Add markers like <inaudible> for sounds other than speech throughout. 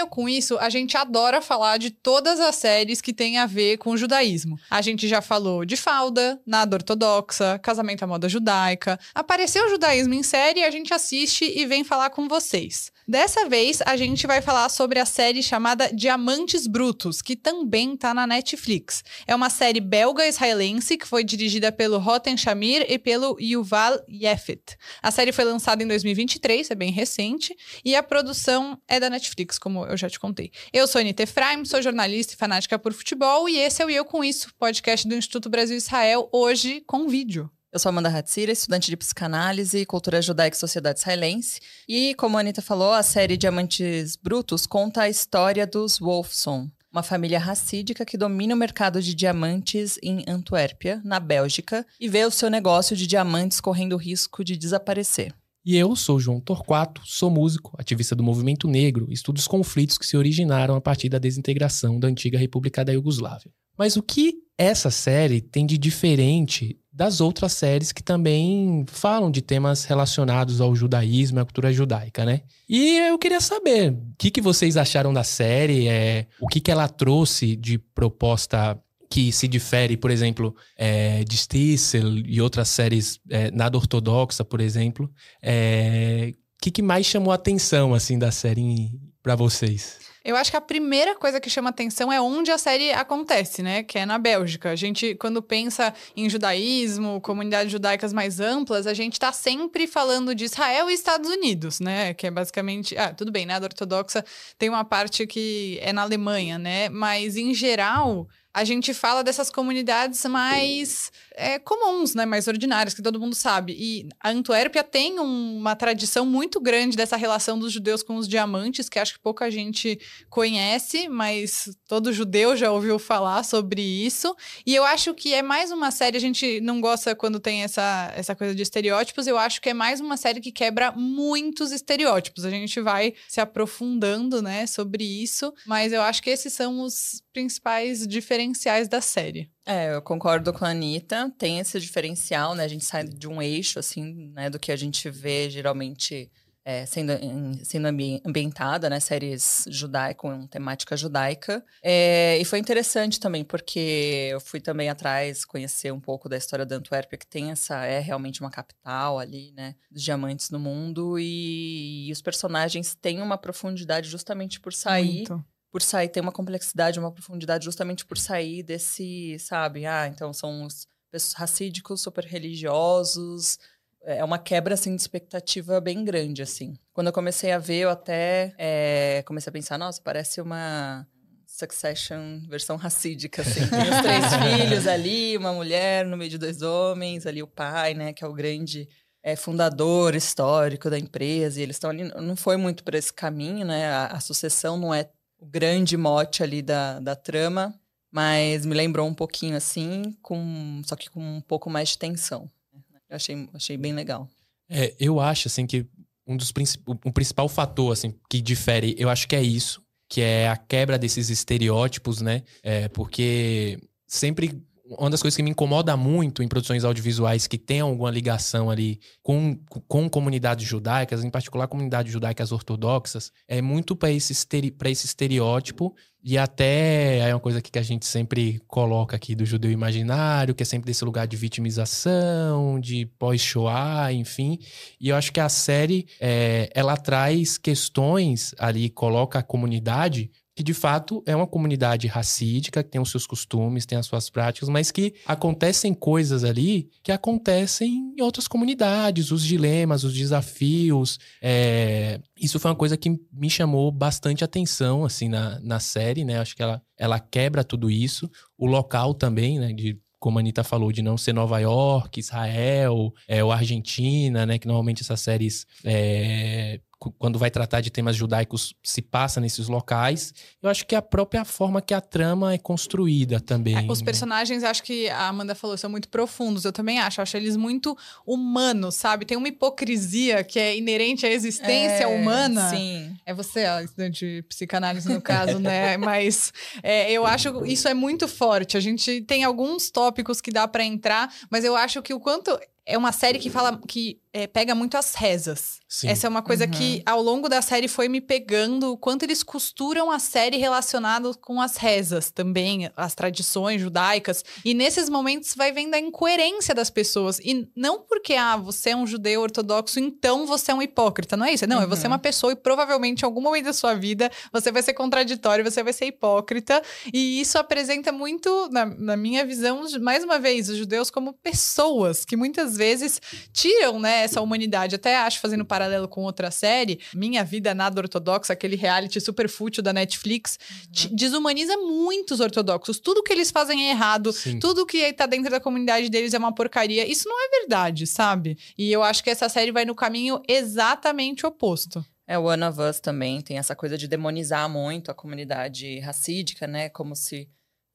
Eu Com Isso, a gente adora falar de todas as séries que têm a ver com o judaísmo. A gente já falou de Falda, Nada Ortodoxa, Casamento à Moda Judaica. Apareceu o judaísmo em série, a gente assiste e vem falar com vocês. Dessa vez, a gente vai falar sobre a série chamada Diamantes Brutos, que também tá na Netflix. É uma série belga-israelense que foi dirigida pelo Roten Shamir e pelo Yuval Yefet. A série foi lançada em 2023, é bem recente, e a produção é da Netflix, como eu já te contei. Eu sou Anita Efraim, sou jornalista e fanática por futebol, e esse é o Eu Com Isso, podcast do Instituto Brasil Israel, hoje com vídeo. Eu sou Amanda Hatzira, estudante de psicanálise, cultura judaica e sociedade israelense. E, como a Anitta falou, a série Diamantes Brutos conta a história dos Wolfson, uma família racídica que domina o mercado de diamantes em Antuérpia, na Bélgica, e vê o seu negócio de diamantes correndo risco de desaparecer. E eu sou João Torquato, sou músico, ativista do movimento negro, estudo os conflitos que se originaram a partir da desintegração da antiga República da Iugoslávia. Mas o que essa série tem de diferente das outras séries que também falam de temas relacionados ao judaísmo e à cultura judaica, né? E eu queria saber o que, que vocês acharam da série, é, o que, que ela trouxe de proposta que se difere, por exemplo, é, de Stissel e outras séries é, nada ortodoxa, por exemplo. É, o que, que mais chamou a atenção assim da série para vocês? Eu acho que a primeira coisa que chama atenção é onde a série acontece, né? Que é na Bélgica. A gente, quando pensa em judaísmo, comunidades judaicas mais amplas, a gente está sempre falando de Israel e Estados Unidos, né? Que é basicamente. Ah, tudo bem, nada ortodoxa tem uma parte que é na Alemanha, né? Mas, em geral, a gente fala dessas comunidades mais é, comuns, né, mais ordinárias, que todo mundo sabe. E a Antuérpia tem um, uma tradição muito grande dessa relação dos judeus com os diamantes, que acho que pouca gente conhece, mas todo judeu já ouviu falar sobre isso. E eu acho que é mais uma série, a gente não gosta quando tem essa, essa coisa de estereótipos, eu acho que é mais uma série que quebra muitos estereótipos. A gente vai se aprofundando, né, sobre isso, mas eu acho que esses são os principais diferenciais da série. É, eu concordo com a Anitta. Tem esse diferencial, né? A gente sai de um eixo, assim, né? Do que a gente vê geralmente é, sendo, sendo ambientada, né? Séries judaica, com temática judaica. É, e foi interessante também, porque eu fui também atrás conhecer um pouco da história da Antuérpia, que tem essa... É realmente uma capital ali, né? Dos diamantes no mundo. E, e os personagens têm uma profundidade justamente por sair... Muito por sair, tem uma complexidade, uma profundidade justamente por sair desse, sabe? Ah, então são os racídicos, super religiosos. É uma quebra, assim, de expectativa bem grande, assim. Quando eu comecei a ver, eu até é, comecei a pensar, nossa, parece uma Succession versão racídica, assim. Tem os três <laughs> filhos ali, uma mulher no meio de dois homens, ali o pai, né, que é o grande é, fundador histórico da empresa, e eles estão ali. Não foi muito por esse caminho, né? A, a, sucessão não é o grande mote ali da, da trama, mas me lembrou um pouquinho assim, com só que com um pouco mais de tensão. Eu achei, achei bem legal. É, eu acho assim que um dos o principal fator assim que difere, eu acho que é isso, que é a quebra desses estereótipos, né? É, porque sempre uma das coisas que me incomoda muito em produções audiovisuais que tem alguma ligação ali com, com comunidades judaicas, em particular comunidades judaicas ortodoxas, é muito para esse, esse estereótipo e até é uma coisa que a gente sempre coloca aqui do judeu imaginário, que é sempre desse lugar de vitimização, de pós-Shoah, enfim. E eu acho que a série, é, ela traz questões ali, coloca a comunidade que de fato é uma comunidade racídica, que tem os seus costumes, tem as suas práticas, mas que acontecem coisas ali que acontecem em outras comunidades, os dilemas, os desafios. É... Isso foi uma coisa que me chamou bastante atenção, assim, na, na série, né? Acho que ela, ela quebra tudo isso. O local também, né? De como a Anitta falou, de não ser Nova York, Israel, é, ou Argentina, né? Que normalmente essas séries é, quando vai tratar de temas judaicos, se passa nesses locais. Eu acho que é a própria forma que a trama é construída também. É, os né? personagens, acho que a Amanda falou, são muito profundos. Eu também acho. Eu acho eles muito humanos, sabe? Tem uma hipocrisia que é inerente à existência é, humana. Sim. É você, ó, estudante de psicanálise, no <laughs> caso, né? Mas é, eu acho isso é muito forte. A gente tem alguns tópicos que dá para entrar, mas eu acho que o quanto é uma série que fala que é, pega muito as rezas. Sim. Essa é uma coisa Uhum. que, ao longo da série, foi me pegando o quanto eles costuram a série relacionado com as rezas também, as tradições judaicas. E nesses momentos vai vendo a incoerência das pessoas. E não porque, ah, você é um judeu ortodoxo, então você é um hipócrita. Não é isso. Não, é você é Uhum. uma pessoa e provavelmente em algum momento da sua vida você vai ser contraditório, você vai ser hipócrita. E isso apresenta muito, na, na minha visão, mais uma vez, os judeus como pessoas que muitas vezes tiram, né, essa humanidade. Até acho, fazendo paralelo com outra série, Minha Vida Nada Ortodoxa, aquele reality super fútil da Netflix, te- desumaniza muito os ortodoxos. Tudo que eles fazem é errado, Sim. tudo que tá dentro da comunidade deles é uma porcaria. Isso não é verdade, sabe? E eu acho que essa série vai no caminho exatamente oposto. É, o One of Us também tem essa coisa de demonizar muito a comunidade racídica, né? Como se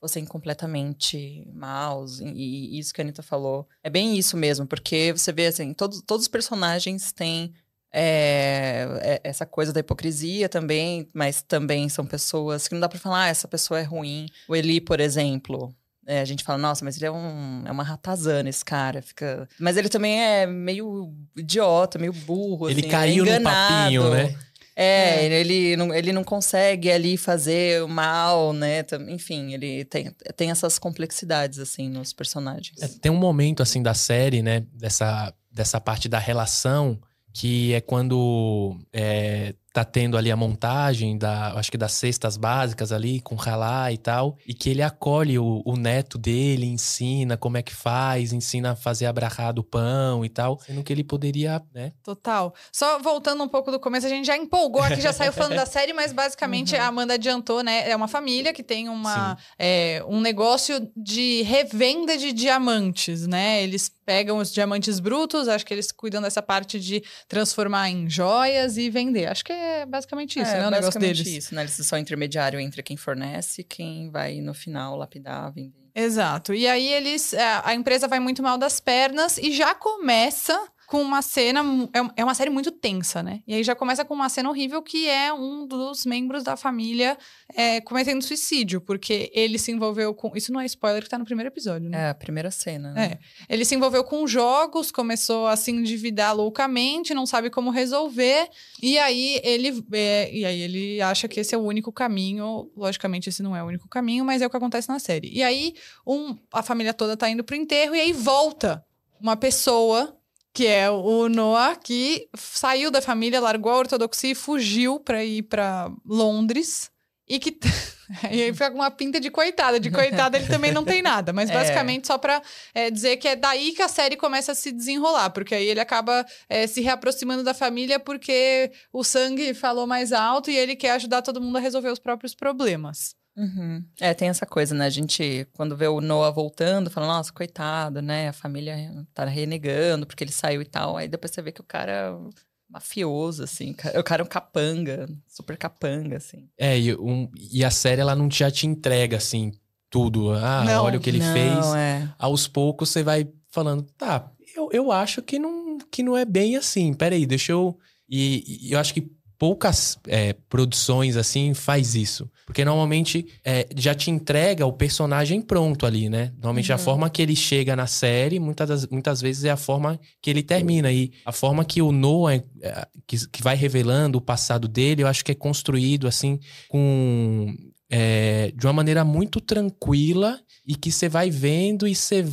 fossem completamente maus. E, isso que a Anitta falou. É bem isso mesmo, porque você vê, assim, todos, todos os personagens têm é, essa coisa da hipocrisia também, mas também são pessoas que não dá pra falar, ah, essa pessoa é ruim. O Eli, por exemplo. é, a gente fala, nossa, mas ele é, um, é uma ratazana, esse cara. Fica... Mas ele também é meio idiota, meio burro. Ele assim, caiu é no papinho, né? É, É. Ele, não, ele não consegue ali fazer o mal, né? Enfim, ele tem, tem essas complexidades, assim, nos personagens. É, tem um momento, assim, da série, né? Dessa, dessa parte da relação, que é quando é, tá tendo ali a montagem, da, acho que das cestas básicas ali, com ralá e tal, e que ele acolhe o, o neto dele, ensina como é que faz, ensina a fazer abrahar do pão e tal, sendo que ele poderia, né? Total. Só voltando um pouco do começo, a gente já empolgou aqui, já saiu falando da série, mas basicamente Uhum. a Amanda adiantou, né? É uma família que tem uma, é, um negócio de revenda de diamantes, né? Eles pegam os diamantes brutos, acho que eles cuidam dessa parte de transformar em joias e vender. Acho que é basicamente isso, é, né? O negócio deles. isso, né? Eles são intermediário entre quem fornece e quem vai, no final, lapidar, vender. Exato. E aí eles. é, A empresa vai muito mal das pernas e já começa com uma cena. é É uma série muito tensa, né? E aí já começa com uma cena horrível que é um dos membros da família é, cometendo suicídio, porque ele se envolveu com. Isso não é spoiler que tá no primeiro episódio, né? É a primeira cena, né? É. Ele se envolveu com jogos, começou a se endividar loucamente, não sabe como resolver. E aí ele é, e aí ele acha que esse é o único caminho. Logicamente, esse não é o único caminho, mas é o que acontece na série. E aí um, a família toda tá indo pro enterro e aí volta uma pessoa. Que é o Noah, que saiu da família, largou a ortodoxia e fugiu pra ir pra Londres. E que. e <laughs> aí fica com uma pinta de coitada. De coitada ele também não tem nada. Mas <laughs> É. basicamente só pra é, dizer que é daí que a série começa a se desenrolar. Porque aí ele acaba é, se reaproximando da família porque o sangue falou mais alto e ele quer ajudar todo mundo a resolver os próprios problemas. Uhum. É, tem essa coisa, né? A gente, quando vê o Noah voltando, fala, nossa, coitado, né? A família tá renegando porque ele saiu e tal. Aí depois você vê que o cara é mafioso, assim. O cara é um capanga, super capanga, assim. É, e, um- e a série, ela não já te entrega, assim, tudo. Ah, Não. olha o que ele Não, fez. É. aos poucos você vai falando, tá, eu, eu acho que não, que não é bem assim. Peraí, deixa eu. E, e eu acho que poucas é, produções assim faz isso. Porque normalmente é, já te entrega o personagem pronto ali, né? Normalmente a Uhum. forma que ele chega na série, muitas, das- muitas vezes é a forma que ele termina. E a forma que o Noah, é, que, que vai revelando o passado dele, eu acho que é construído assim, com. é, de uma maneira muito tranquila e que você vai vendo e você.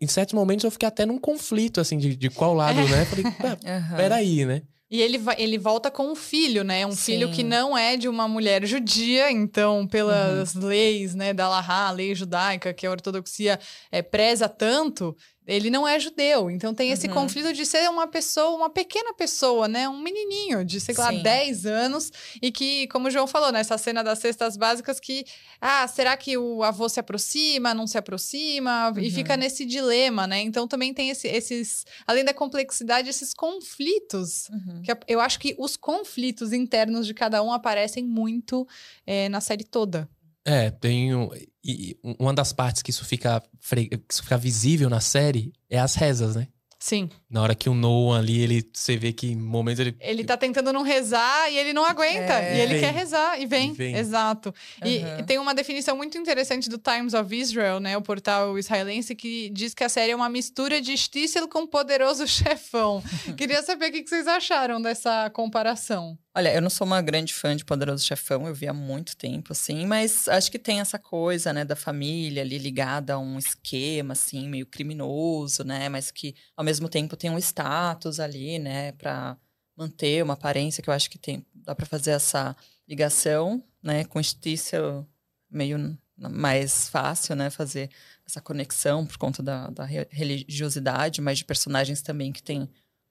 em certos momentos eu fiquei até num conflito, assim, de, de qual lado, né? Falei, "Ah, <laughs> Aham. peraí, né? E ele, vai, ele volta com um filho, né? Um filho Sim. que não é de uma mulher judia, então, pelas leis, né, da Lahá, a lei judaica, que a ortodoxia é, preza tanto, ele não é judeu. Então tem esse Uhum. conflito de ser uma pessoa, uma pequena pessoa, né? Um menininho de, sei lá, Sim. 10 anos. E que, como o João falou, nessa cena das cestas básicas, que, ah, será que o avô se aproxima, não se aproxima? E Uhum. fica nesse dilema, né? Então também tem esse- esses, além da complexidade, esses conflitos Uhum. que eu acho que os conflitos internos de cada um aparecem muito eh, na série toda. É, tem um, e e uma das partes que isso fica que isso fica visível na série é as rezas, né? Sim. Na hora que o Noah ali, ele, você vê que em momentos ele. Ele tá tentando não rezar e ele não aguenta. É. E ele Vem. quer rezar e vem. E vem. Exato. E Aham. tem uma definição muito interessante do Times of Israel, né? O portal israelense, que diz que a série é uma mistura de Stícel com Poderoso <laughs> Chefão. Queria saber o que que vocês acharam dessa comparação. Olha, eu não sou uma grande fã de Poderoso Chefão, eu vi há muito tempo, assim, mas acho que tem essa coisa, né, da família ali ligada a um esquema, assim, meio criminoso, né, mas que ao mesmo tempo tem um status ali, né, pra manter uma aparência que eu acho que tem, dá pra fazer essa ligação, né, com Stícel meio mais fácil, né, fazer essa conexão por conta da, da re- religiosidade, mas de personagens também que têm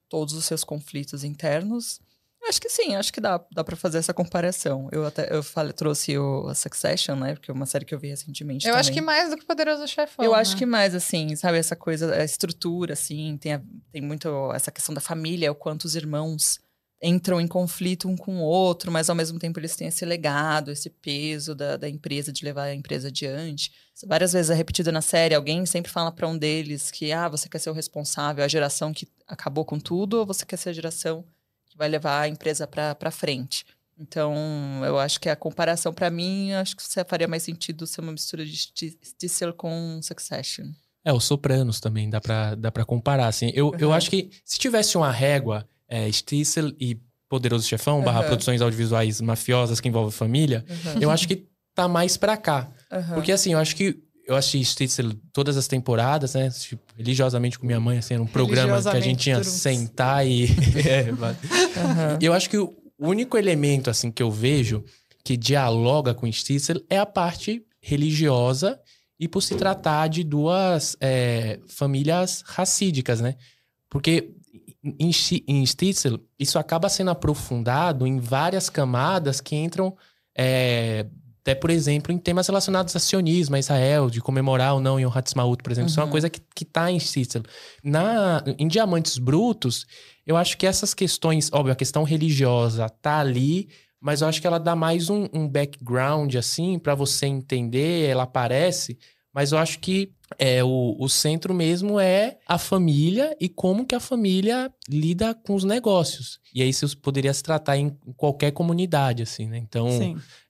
todos os seus conflitos internos. Acho que sim, acho que dá, dá para fazer essa comparação. Eu até eu falei, trouxe o a Succession, né? Porque é uma série que eu vi recentemente. Eu acho também. que mais do que Poderoso Chefão. Eu né? acho que mais, assim, sabe, essa coisa, a estrutura, assim, tem, a- tem muito essa questão da família, o quanto os irmãos entram em conflito um com o outro, mas ao mesmo tempo eles têm esse legado, esse peso da, da empresa, de levar a empresa adiante. Várias vezes é repetido na série, alguém sempre fala para um deles que, ah, você quer ser o responsável, a geração que acabou com tudo, ou você quer ser a geração que vai levar a empresa para frente. Então, eu acho que a comparação, para mim, acho que você faria mais sentido ser uma mistura de Sti- Stissel com Succession. É, os Sopranos também, dá pra, dá pra comparar, assim. Eu, eu Aham. acho que se tivesse uma régua, é, Stissel e Poderoso Chefão, barra Aham. produções audiovisuais mafiosas que envolvem família, eu acho que tá mais pra cá. Porque assim, eu acho que eu assisti Stitzel todas as temporadas, né? Tipo, religiosamente com minha mãe, assim, era um programa que a gente tinha sentar e. <laughs> É. Aham. eu acho que o único elemento, assim, que eu vejo que dialoga com Stitzel é a parte religiosa e por se tratar de duas é, famílias racídicas, né? Porque em, em Stitzel, isso acaba sendo aprofundado em várias camadas que entram, é, até por exemplo, em temas relacionados a sionismo, a Israel, de comemorar ou não Yom Ha'atzmaut, por exemplo. Isso é uma Uhum. coisa que, que tá em Stitzel. Na, em Diamantes Brutos, eu acho que essas questões, óbvio, a questão religiosa tá ali, mas eu acho que ela dá mais um, um background, assim, para você entender, ela aparece, mas eu acho que é, o, o centro mesmo é a família e como que a família lida com os negócios. E aí isso poderia se tratar em qualquer comunidade, assim, né? Então,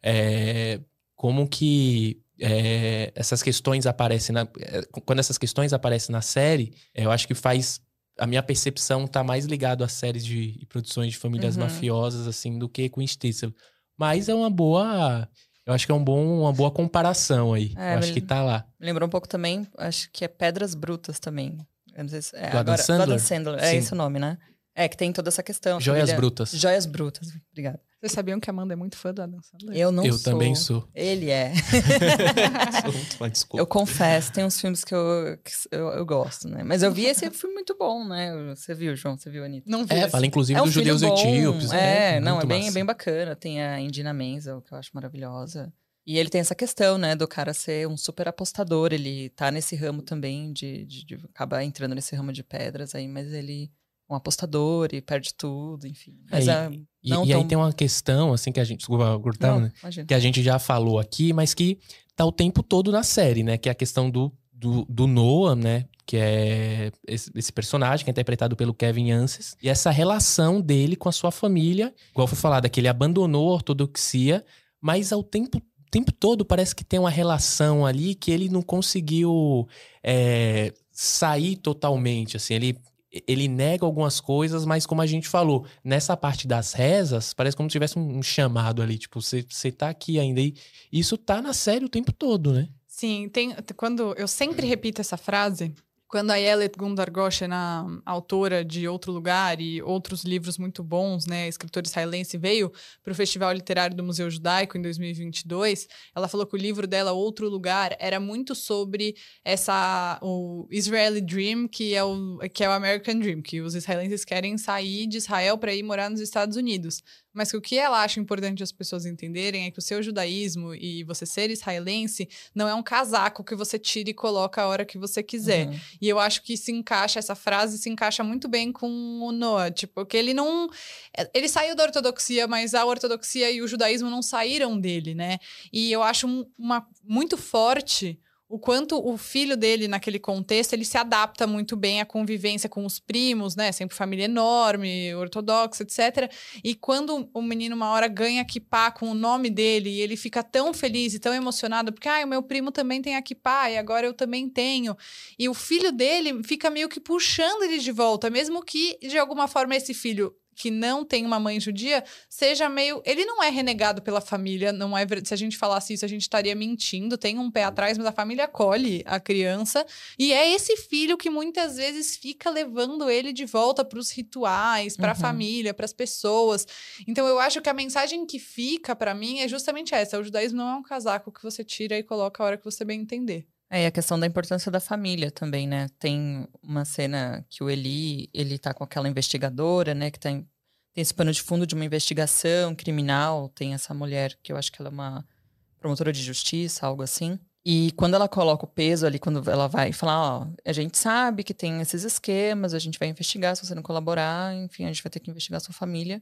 é, como que é, essas questões aparecem na, é, quando essas questões aparecem na série, é, eu acho que faz a minha percepção tá mais ligado a séries de produções de famílias Uhum. mafiosas assim do que com Stitzel. Mas é uma boa, eu acho que é um bom, uma boa comparação aí. É, eu acho que tá lá. Me lembrou um pouco também, acho que é Pedras Brutas também. Eu não sei se, é, Do Adam agora, Sandler? Adam Sandler, é esse o nome, né? É, que tem toda essa questão. Joias família- brutas. Joias Brutas, obrigada. Vocês sabiam que a Amanda é muito fã do Adam Sandler? Eu não eu sou. também sou. Ele é. <laughs> Sou desculpa. Eu confesso, tem uns filmes que eu, que eu, eu gosto, né? Mas eu vi esse filme muito bom, né? Você viu, João? Você viu, Anitta? Não vi. É, esse. fala inclusive É um dos filme judeus bom. etíopes. É, né? não, é bem, massa. bem bacana. Tem a Indina Menzel, que eu acho maravilhosa. E ele tem essa questão, né, do cara ser um super apostador. Ele tá nesse ramo também de, de, de acaba entrando nesse ramo de pedras aí, mas ele um apostador e perde tudo, enfim. Mas É, é, E, não e aí tão- tem uma questão, assim, que a gente. Desculpa, cortar, não, né? imagina. que a gente já falou aqui, mas que tá o tempo todo na série, né? Que é a questão do, do, do Noah, né? Que é esse, esse personagem que é interpretado pelo Kevin Anses. E essa relação dele com a sua família. Igual foi falado, é que ele abandonou a ortodoxia, mas ao tempo, tempo todo parece que tem uma relação ali que ele não conseguiu é, sair totalmente, assim. Ele... Ele nega algumas coisas, mas como a gente falou, nessa parte das rezas, parece como se tivesse um, chamado ali. Tipo, você, você tá aqui ainda. E isso tá na série o tempo todo, né? Sim, tem, quando eu sempre repito essa frase, quando a Yelet Gundar Goshen, a autora de Outro Lugar e outros livros muito bons, né, escritora israelense, veio para o Festival Literário do Museu Judaico em 2022, ela falou que o livro dela, Outro Lugar, era muito sobre essa o Israeli Dream, que é o, que é o American Dream, que os israelenses querem sair de Israel para ir morar nos Estados Unidos. Mas que o que ela acha importante as pessoas entenderem é que o seu judaísmo e você ser israelense não é um casaco que você tira e coloca a hora que você quiser. Uhum. E eu acho que se encaixa, essa frase se encaixa muito bem com o Noah. Tipo, que ele não. Ele saiu da ortodoxia, mas a ortodoxia e o judaísmo não saíram dele, né? E eu acho um- uma, muito forte. O quanto o filho dele, naquele contexto, ele se adapta muito bem à convivência com os primos, né? Sempre família enorme, ortodoxa, etc. E quando o menino, uma hora, ganha kippah com o nome dele, e ele fica tão feliz e tão emocionado, porque, ah, o meu primo também tem a kippah, e agora eu também tenho. E o filho dele fica meio que puxando ele de volta, mesmo que, de alguma forma, esse filho que não tem uma mãe judia seja meio. Ele não é renegado pela família, não é. Se a gente falasse isso, a gente estaria mentindo. Tem um pé atrás, mas a família acolhe a criança. E é esse filho que muitas vezes fica levando ele de volta para os rituais, para a uhum. família, para as pessoas. Então eu acho que a mensagem que fica para mim é justamente essa: o judaísmo não é um casaco que você tira e coloca a hora que você bem entender. É, e a questão da importância da família também, né? Tem uma cena que o Eli, ele tá com aquela investigadora, né? Que tem, tem esse pano de fundo de uma investigação criminal. Tem essa mulher, que eu acho que ela é uma promotora de justiça, algo assim. E quando ela coloca o peso ali, quando ela vai falar, ó, a gente sabe que tem esses esquemas, a gente vai investigar se você não colaborar, enfim, a gente vai ter que investigar a sua família.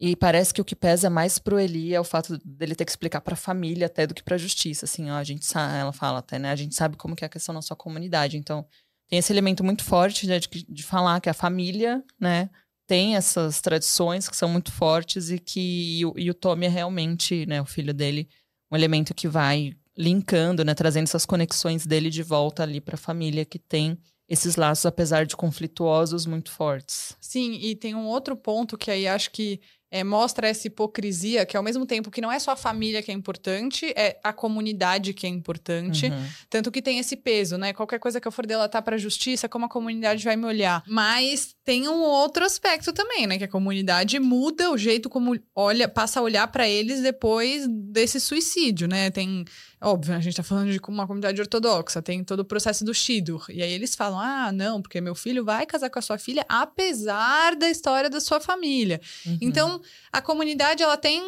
E parece que o que pesa mais pro Eli é o fato dele ter que explicar para a família até do que para a justiça, assim, ó, a gente sabe, ela fala até, né? A gente sabe como que é a questão na sua comunidade. Então, tem esse elemento muito forte né, de, de falar que a família, né, tem essas tradições que são muito fortes e que e o, e o Tommy é realmente, né, o filho dele, um elemento que vai linkando, né, trazendo essas conexões dele de volta ali para a família que tem esses laços, apesar de conflituosos, muito fortes. Sim, e tem um outro ponto que aí acho que é, mostra essa hipocrisia, que ao mesmo tempo que não é só a família que é importante, é a comunidade que é importante. Uhum. Tanto que tem esse peso, né? Qualquer coisa que eu for delatar para a justiça, como a comunidade vai me olhar. Mas tem um outro aspecto também, né? Que a comunidade muda o jeito como olha, passa a olhar para eles depois desse suicídio, né? Tem Óbvio, a gente tá falando de uma comunidade ortodoxa, tem todo o processo do Shidur. E aí eles falam: ah, não, porque meu filho vai casar com a sua filha, apesar da história da sua família. Uhum. Então, a comunidade, ela tem.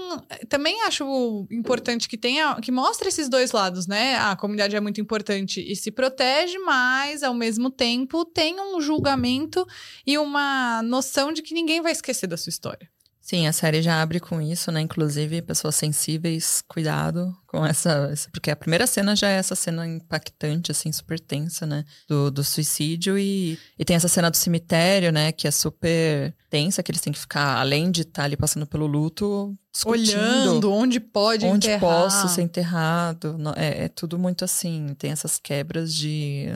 Também acho importante que tenha. que mostre esses dois lados, né? A comunidade é muito importante e se protege, mas, ao mesmo tempo, tem um julgamento e uma noção de que ninguém vai esquecer da sua história. Sim, a série já abre com isso, né? Inclusive, pessoas sensíveis, cuidado com essa. Porque a primeira cena já é essa cena impactante, assim, super tensa, né? Do, do suicídio. E, e tem essa cena do cemitério, né? Que é super tensa, que eles têm que ficar, além de estar tá ali passando pelo luto. Olhando onde pode onde enterrar. posso ser enterrado. É, é tudo muito assim. Tem essas quebras de.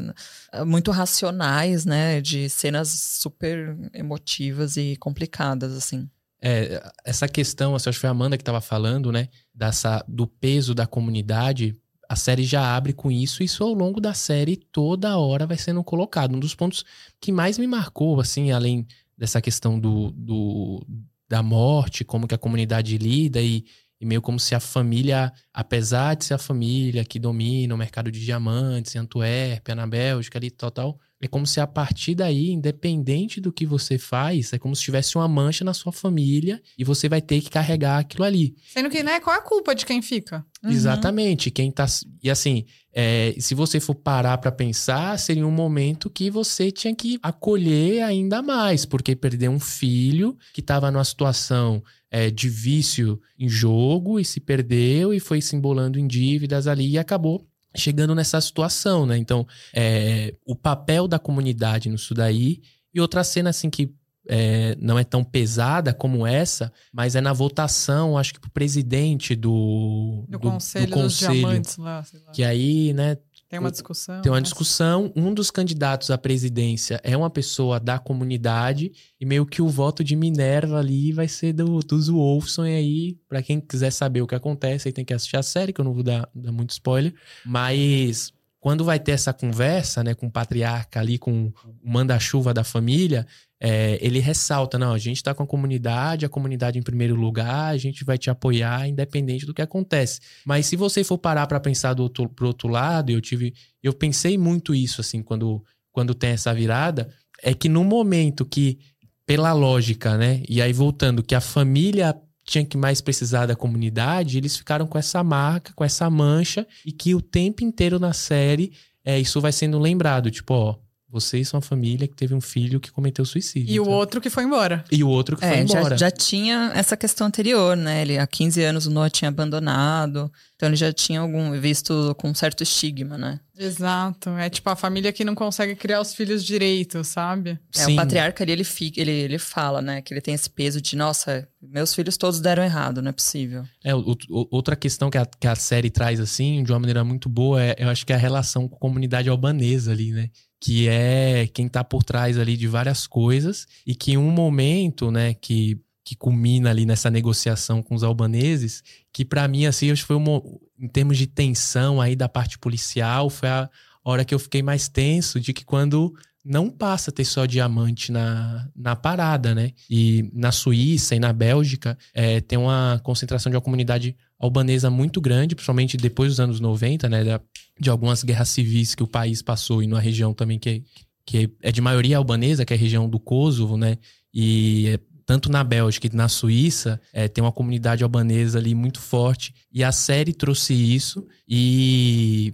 muito racionais, né? De cenas super emotivas e complicadas, assim. É, essa questão, assim, acho que foi a Amanda que estava falando, né? Dessa, do peso da comunidade. A série já abre com isso, e isso ao longo da série toda hora vai sendo colocado. Um dos pontos que mais me marcou, assim, além dessa questão do, do da morte, como que a comunidade lida e, e meio como se a família, apesar de ser a família que domina o mercado de diamantes em Antuérpia, na Bélgica ali, tal, tal, é como se a partir daí, independente do que você faz, é como se tivesse uma mancha na sua família e você vai ter que carregar aquilo ali. Sendo que, né, qual é a culpa de quem fica? Uhum. Exatamente. Quem tá. E assim, é, se você for parar para pensar, seria um momento que você tinha que acolher ainda mais, porque perder um filho que estava numa situação é, de vício em jogo e se perdeu e foi se embolando em dívidas ali e acabou chegando nessa situação, né? Então, é, o papel da comunidade nisso daí. E outra cena, assim, que é, não é tão pesada como essa, mas é na votação, acho que pro presidente do, do, do Conselho, do conselho Diamantes lá, Que aí, né, tem uma discussão. Tem uma né? discussão. Um dos candidatos à presidência é uma pessoa da comunidade. E meio que o voto de Minerva ali vai ser do, dos Wolfson. E aí, para quem quiser saber o que acontece, aí tem que assistir a série, que eu não vou dar, dar muito spoiler. Mas quando vai ter essa conversa, né, com o patriarca ali, com o manda-chuva da família, é, ele ressalta: não, a gente está com a comunidade, a comunidade em primeiro lugar, a gente vai te apoiar independente do que acontece. Mas se você for parar para pensar do outro, pro outro lado, eu tive. Eu pensei muito isso, assim, quando, quando tem essa virada, é que no momento que, pela lógica, né? E aí voltando, que a família tinha que mais precisar da comunidade, eles ficaram com essa marca, com essa mancha, e que o tempo inteiro na série é, isso vai sendo lembrado. Tipo, ó, vocês são a família que teve um filho que cometeu suicídio. E então. o outro que foi embora. E o outro que é, foi embora. Já, já tinha essa questão anterior, né? Ele, há 15 anos o Noah tinha abandonado. Então ele já tinha algum visto com certo estigma, né? Exato. É tipo a família que não consegue criar os filhos direito, sabe? É, o patriarca ali, ele, fica, ele, ele fala, né? Que ele tem esse peso de, nossa, meus filhos todos deram errado, não é possível. É, o, o, outra questão que a, que a série traz, assim, de uma maneira muito boa, é, eu acho que é a relação com a comunidade albanesa ali, né? Que é quem tá por trás ali de várias coisas e que em um momento, né, que que culmina ali nessa negociação com os albaneses, que para mim, assim, acho que foi uma, em termos de tensão aí da parte policial, foi a hora que eu fiquei mais tenso de que quando não passa a ter só diamante na, na parada, né? E na Suíça e na Bélgica é, tem uma concentração de uma comunidade albanesa muito grande, principalmente depois dos anos 90, né? De algumas guerras civis que o país passou e numa região também que, que é de maioria albanesa, que é a região do Kosovo, né? E tanto na Bélgica e na Suíça, é, tem uma comunidade albanesa ali muito forte. E a série trouxe isso. E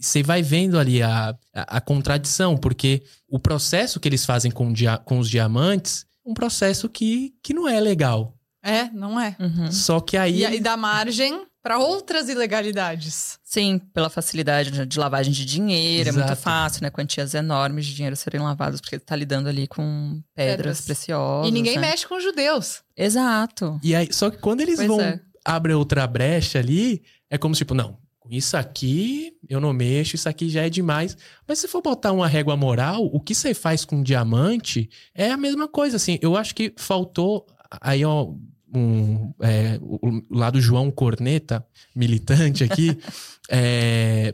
você vai vendo ali a, a, a, contradição, porque o processo que eles fazem com, dia, com os diamantes é um processo que, que não é legal. É, não é. Uhum. Só que aí. E aí dá margem para outras ilegalidades. Sim, pela facilidade de lavagem de dinheiro, Exato. é muito fácil, né? Quantias enormes de dinheiro serem lavadas, porque tá lidando ali com pedras, pedras. preciosas. E ninguém né? mexe com judeus. Exato. E aí, só que quando eles pois vão é. abre outra brecha ali, é como tipo, não, isso aqui eu não mexo, isso aqui já é demais. Mas se for botar uma régua moral, o que você faz com diamante é a mesma coisa, assim. Eu acho que faltou aí ó, um, é, o lado João Corneta, militante aqui, <laughs> é,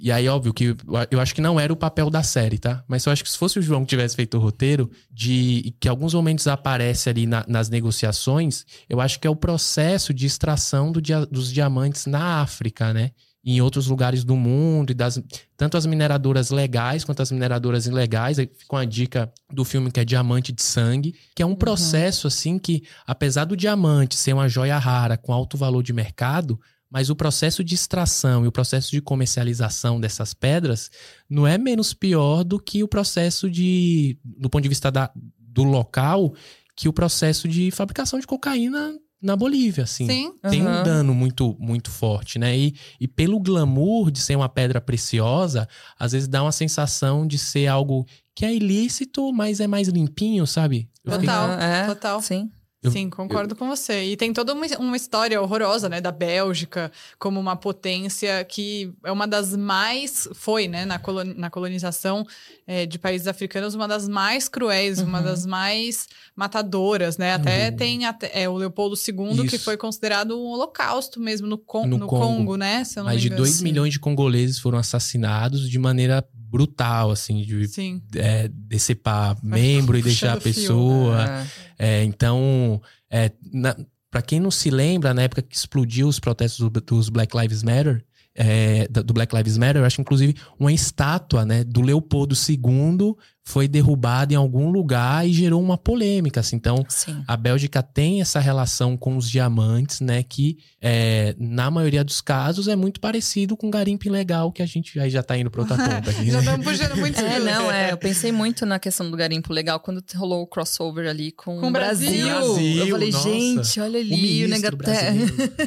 e aí, óbvio que eu acho que não era o papel da série, tá? Mas eu acho que se fosse o João que tivesse feito o roteiro, de que alguns momentos aparece ali na, nas negociações, eu acho que é o processo de extração do, dos diamantes na África, né? Em outros lugares do mundo, e das, tanto as mineradoras legais quanto as mineradoras ilegais. Aí fica uma dica do filme que é Diamante de Sangue, que é um uhum. processo assim que, apesar do diamante ser uma joia rara com alto valor de mercado, mas o processo de extração e o processo de comercialização dessas pedras não é menos pior do que o processo de, do ponto de vista da, do local, que o processo de fabricação de cocaína na Bolívia, assim. Sim. Tem uhum. um dano muito, muito forte, né? E, e pelo glamour de ser uma pedra preciosa, às vezes dá uma sensação de ser algo que é ilícito, mas é mais limpinho, sabe? total, fiquei... é, total. Sim. Eu, Sim, concordo eu... com você. E tem toda uma, uma história horrorosa, né, da Bélgica como uma potência que é uma das mais foi, né, na, colon, na colonização é, de países africanos, uma das mais cruéis, uhum. uma das mais matadoras, né? Até uhum. tem até, é, o Leopoldo II Isso. que foi considerado um holocausto mesmo no, Con no, no Congo, Congo, né? Mais de 2 milhões de congoleses foram assassinados de maneira brutal, assim, de é, decepar membro e deixar a pessoa. Fio, né? é, então, é, para quem não se lembra, na época que explodiu os protestos do, dos Black Lives Matter, é, do Black Lives Matter, eu acho inclusive uma estátua né, do Leopoldo II foi derrubada em algum lugar e gerou uma polêmica. Assim. Então, Sim. a Bélgica tem essa relação com os diamantes, né? Que, é, na maioria dos casos, é muito parecido com o garimpo ilegal, que a gente aí já tá indo para outra <laughs> ponta. Aqui, já estamos puxando muito. <laughs> É, não, é. Eu pensei muito na questão do garimpo legal quando rolou o crossover ali com, com o Brasil. Brasil. Eu falei, nossa, gente, olha ali, o, o Negaté.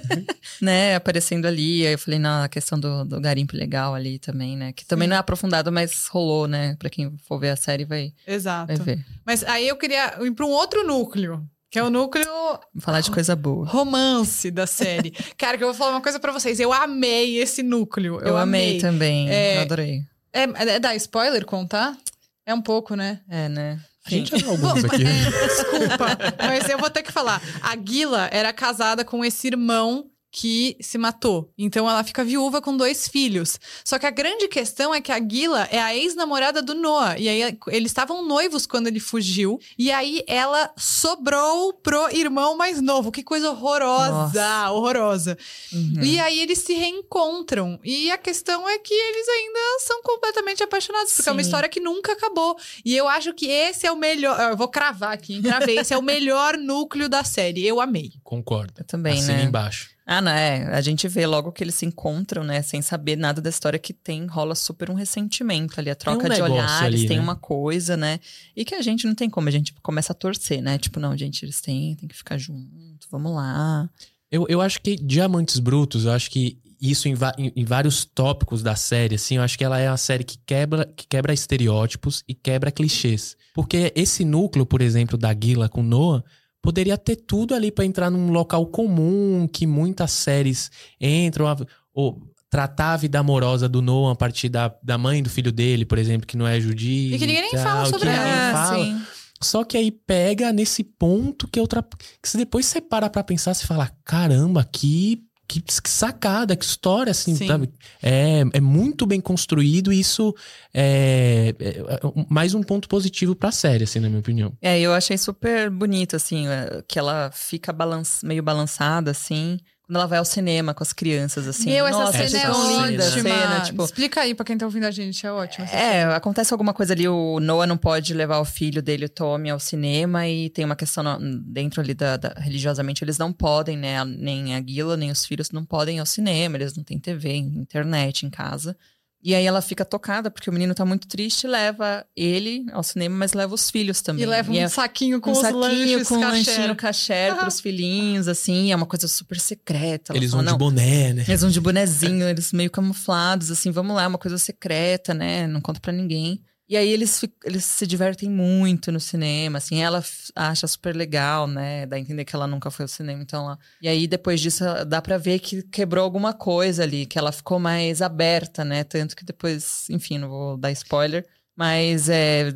<laughs> né, aparecendo ali. Aí eu falei, na questão do, do garimpo legal ali também, né? Que também Sim. não é aprofundado, mas rolou, né? Pra quem for ver a série série vai, Exato. vai ver. Mas aí eu queria ir para um outro núcleo. Que é o núcleo. Vamos falar de coisa boa. Romance da série. <laughs> Cara, que eu vou falar uma coisa para vocês. Eu amei esse núcleo. Eu, eu amei. amei. também. É, eu adorei. É, é dar spoiler contar? É um pouco, né? É, né? A gente já alguns <laughs> aqui. É, desculpa, mas eu vou ter que falar. A Guila era casada com esse irmão que se matou. Então ela fica viúva com dois filhos. Só que a grande questão é que a Gila é a ex-namorada do Noah. E aí eles estavam noivos quando ele fugiu. E aí ela sobrou pro irmão mais novo. Que coisa horrorosa! Nossa. Horrorosa. Uhum. E aí eles se reencontram. E a questão é que eles ainda são completamente apaixonados. Porque Sim. é uma história que nunca acabou. E eu acho que esse é o melhor. Eu vou cravar aqui, hein? Cravei. esse é o melhor núcleo da série. Eu amei. Concordo. Eu também, Assina né? embaixo. Ah, não, é. A gente vê logo que eles se encontram, né? Sem saber nada da história que tem, rola super um ressentimento ali. A troca um de olhares, ali, tem né? uma coisa, né? E que a gente não tem como, a gente começa a torcer, né? Tipo, não, gente, eles têm, tem que ficar junto, vamos lá. Eu, eu acho que Diamantes Brutos, eu acho que isso em, em, em, vários tópicos da série, assim, eu acho que ela é uma série que quebra, que quebra estereótipos e quebra clichês. Porque esse núcleo, por exemplo, da Gila com Noah, poderia ter tudo ali para entrar num local comum que muitas séries entram, ou tratar a vida amorosa do Noah a partir da, da mãe do filho dele, por exemplo, que não é judia. E que ninguém nem tal, fala sobre ela. Fala. Sim. Só que aí pega nesse ponto que é outra. Que você depois você para pra pensar, você fala: caramba, que que, sacada, que história, assim, Sim. sabe? É, é muito bem construído e isso é, é, é mais um ponto positivo pra série, assim, na minha opinião. É, eu achei super bonito, assim, é, que ela fica balanç, meio balançada, assim quando ela vai ao cinema com as crianças, assim. Meu, essa Nossa, cena é ótima. Cena, tipo, Explica aí pra quem tá ouvindo a gente, é ótimo. É, cena. acontece alguma coisa ali, o Noah não pode levar o filho dele, o Tommy, ao cinema e tem uma questão dentro ali da, da religiosamente, eles não podem, né, nem a Guila, nem os filhos não podem ir ao cinema, eles não têm TV, internet em casa. E aí ela fica tocada, porque o menino tá muito triste, leva ele ao cinema, mas leva os filhos também. E leva um é saquinho com um os saquinho lanches, com um lanchinho caché pros filhinhos, assim, é uma coisa super secreta. Ela eles fala, vão de boné, né? Eles vão de bonezinho, eles meio camuflados, assim, vamos lá, é uma coisa secreta, né? Não conta para ninguém. E aí eles, eles se divertem muito no cinema, assim, ela acha super legal, né? Dá a entender que ela nunca foi ao cinema, então ela... E aí depois disso dá para ver que quebrou alguma coisa ali, que ela ficou mais aberta, né? Tanto que depois, enfim, não vou dar spoiler, mas é,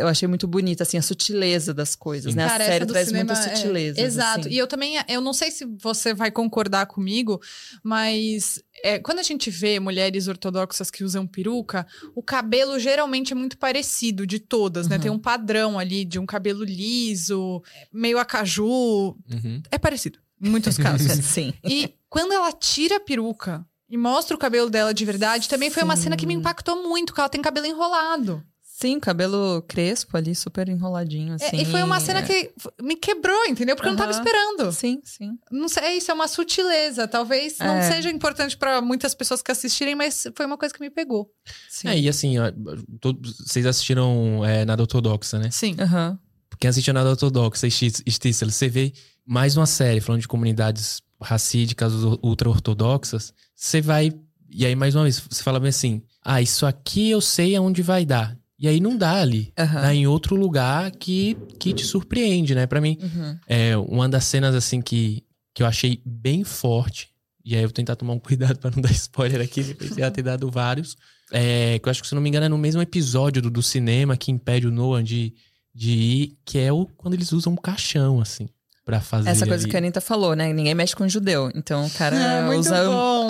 eu achei muito bonita, assim, a sutileza das coisas, Sim. né? Cara, a série traz cinema, muita é, sutileza. É, exato. Assim. E eu também, eu não sei se você vai concordar comigo, mas é, quando a gente vê mulheres ortodoxas que usam peruca, o cabelo geralmente é muito parecido de todas, né? uhum. né? Tem um padrão ali de um cabelo liso, meio acaju. Uhum. É parecido, em muitos casos. <laughs> Sim. E quando ela tira a peruca, e mostra o cabelo dela de verdade. Também foi Sim. uma cena que me impactou muito, porque ela tem cabelo enrolado. Sim, cabelo crespo ali, super enroladinho, assim. É, e foi uma cena é. que me quebrou, entendeu? Porque uhum. eu não tava esperando. Sim, sim. Não sei, é isso, é uma sutileza. Talvez é. não seja importante para muitas pessoas que assistirem, mas foi uma coisa que me pegou. Sim. É, e assim, ó, todos, vocês assistiram é, Nada Ortodoxa, né? Sim. Uhum. Quem assistiu Nada Ortodoxa, Stissel, você vê mais uma série falando de comunidades racídicas ultra-ortodoxas, você vai. E aí, mais uma vez, você fala bem assim: ah, isso aqui eu sei aonde vai dar. E aí não dá ali. Uhum. Dá em outro lugar que, que te surpreende, né? Para mim, uhum. é uma das cenas assim que, que eu achei bem forte. E aí eu vou tentar tomar um <laughs> cuidado para não dar spoiler aqui, depois de ter dado vários. É, que eu acho que, se não me engano, é no mesmo episódio do, do cinema que impede o Noah de, de ir, que é o quando eles usam um caixão, assim para fazer. Essa coisa ali. que a Anitta falou, né? Ninguém mexe com judeu. Então o cara é, usa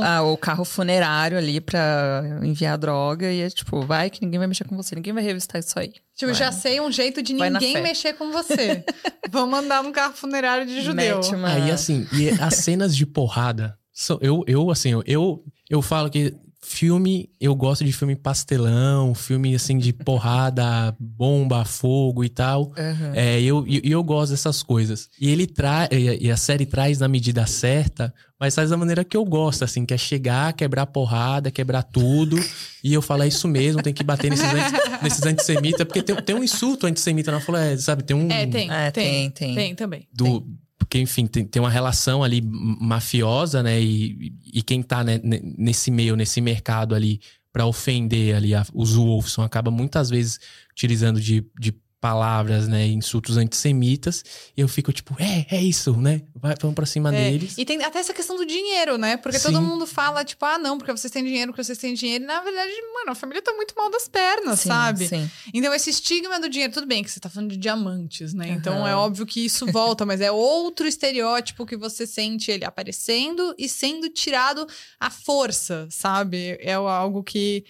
a, o carro funerário ali pra enviar droga e é tipo, vai que ninguém vai mexer com você, ninguém vai revistar isso aí. Tipo, vai. já sei um jeito de ninguém mexer com você. <laughs> Vamos mandar um carro funerário de judeu. Uma... Aí assim, e as cenas de porrada. Eu, eu assim, eu, eu falo que Filme, eu gosto de filme pastelão, filme assim de porrada, <laughs> bomba, fogo e tal. Uhum. É, eu, eu, eu gosto dessas coisas. E ele traz, e a série traz na medida certa, mas faz da maneira que eu gosto, assim, que é chegar, quebrar porrada, quebrar tudo. e eu falo, é isso mesmo, tem que bater nesses, anti, nesses antissemitas, porque tem, tem um insulto antissemita na fala, é, sabe? Tem um. É, tem. É, tem, tem, tem. Tem também. Do, tem porque, enfim, tem, tem uma relação ali mafiosa, né? E, e quem tá né, nesse meio, nesse mercado ali, para ofender ali a, os Wolfson, acaba muitas vezes utilizando de, de palavras, né, insultos antissemitas, e eu fico tipo, é, é isso, né? Vai, vamos pra cima é. deles. E tem até essa questão do dinheiro, né? Porque Sim. todo mundo fala, tipo, ah, não, porque vocês têm dinheiro, porque vocês têm dinheiro. E, na verdade, mano, a família tá muito mal das pernas, sim, sabe? Sim. Então, esse estigma do dinheiro, tudo bem que você tá falando de diamantes, né? Uhum. Então, é óbvio que isso volta, mas é outro estereótipo que você sente ele aparecendo e sendo tirado à força, sabe? É algo que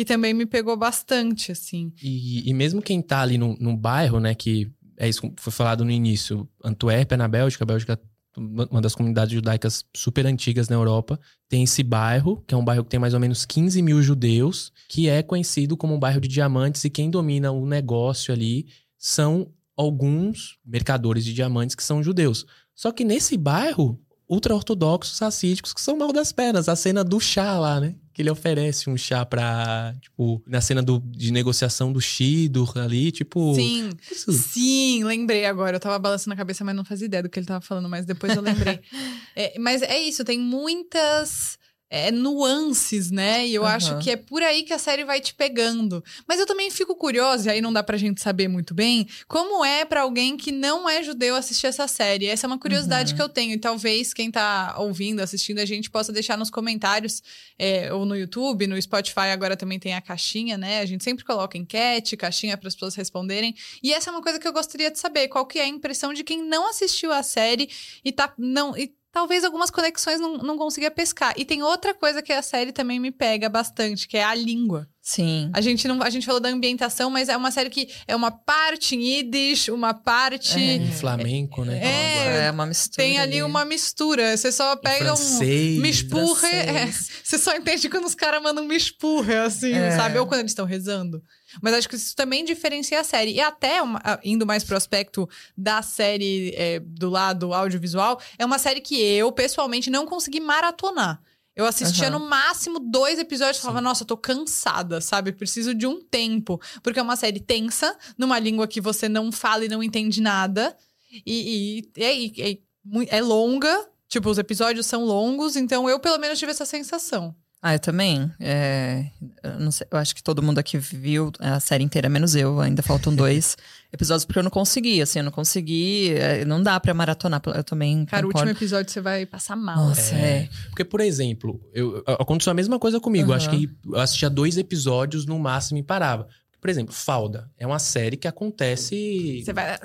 que também me pegou bastante, assim. E, e mesmo quem tá ali no, no bairro, né, que é isso que foi falado no início, Antuérpia, na Bélgica, a Bélgica uma das comunidades judaicas super antigas na Europa, tem esse bairro, que é um bairro que tem mais ou menos 15 mil judeus, que é conhecido como um bairro de diamantes, e quem domina o negócio ali são alguns mercadores de diamantes que são judeus. Só que nesse bairro, ultra-ortodoxos racídicos que são mal das pernas. A cena do chá lá, né? Que ele oferece um chá pra, tipo, na cena do, de negociação do Shido ali, tipo. Sim. Isso. Sim, lembrei agora. Eu tava balançando a cabeça, mas não fazia ideia do que ele tava falando, mas depois eu lembrei. <laughs> é, mas é isso, tem muitas é, nuances, né? E eu Uhum. acho que é por aí que a série vai te pegando. Mas eu também fico curiosa, e aí não dá pra gente saber muito bem, como é pra alguém que não é judeu assistir essa série. Essa é uma curiosidade Uhum. que eu tenho. E talvez quem tá ouvindo, assistindo, a gente possa deixar nos comentários, é, ou no YouTube, no Spotify agora também tem a caixinha, né? A gente sempre coloca enquete, caixinha para as pessoas responderem. E essa é uma coisa que eu gostaria de saber. Qual que é a impressão de quem não assistiu a série e tá. Não, e talvez algumas conexões não, não consiga pescar. E tem outra coisa que a série também me pega bastante, que é a língua. Sim. A gente não, a gente falou da ambientação, mas é uma série que é uma parte em Yiddish, uma parte É. Em flamenco, né? É, É uma mistura. tem ali uma mistura. Você só pega um francês. me espurra, é, <laughs> você só entende quando os caras mandam me espurra, assim, É. sabe? Ou quando eles estão rezando. Mas acho que isso também diferencia a série. E até, uma- indo mais pro aspecto da série é, do lado audiovisual, é uma série que eu, pessoalmente, não consegui maratonar. Eu assistia Aham. no máximo dois episódios e falava, nossa, eu tô cansada, sabe? Preciso de um tempo. Porque é uma série tensa, numa língua que você não fala e não entende nada. E, e- e é, é mui- é longa, tipo, os episódios são longos, então eu pelo menos tive essa sensação. Ah, eu também. É, eu, não sei, eu acho que todo mundo aqui viu a série inteira, menos eu. Ainda faltam <laughs> dois episódios, porque eu não consegui, assim, eu não consegui. é, Não dá pra maratonar. Eu também. Cara, o concordo. último episódio você vai passar mal. Nossa, é. Porque, por exemplo, eu, aconteceu a mesma coisa comigo. Eu Acho que eu assistia dois episódios no máximo e parava. Por exemplo, Falda. É uma série que acontece. Você vai.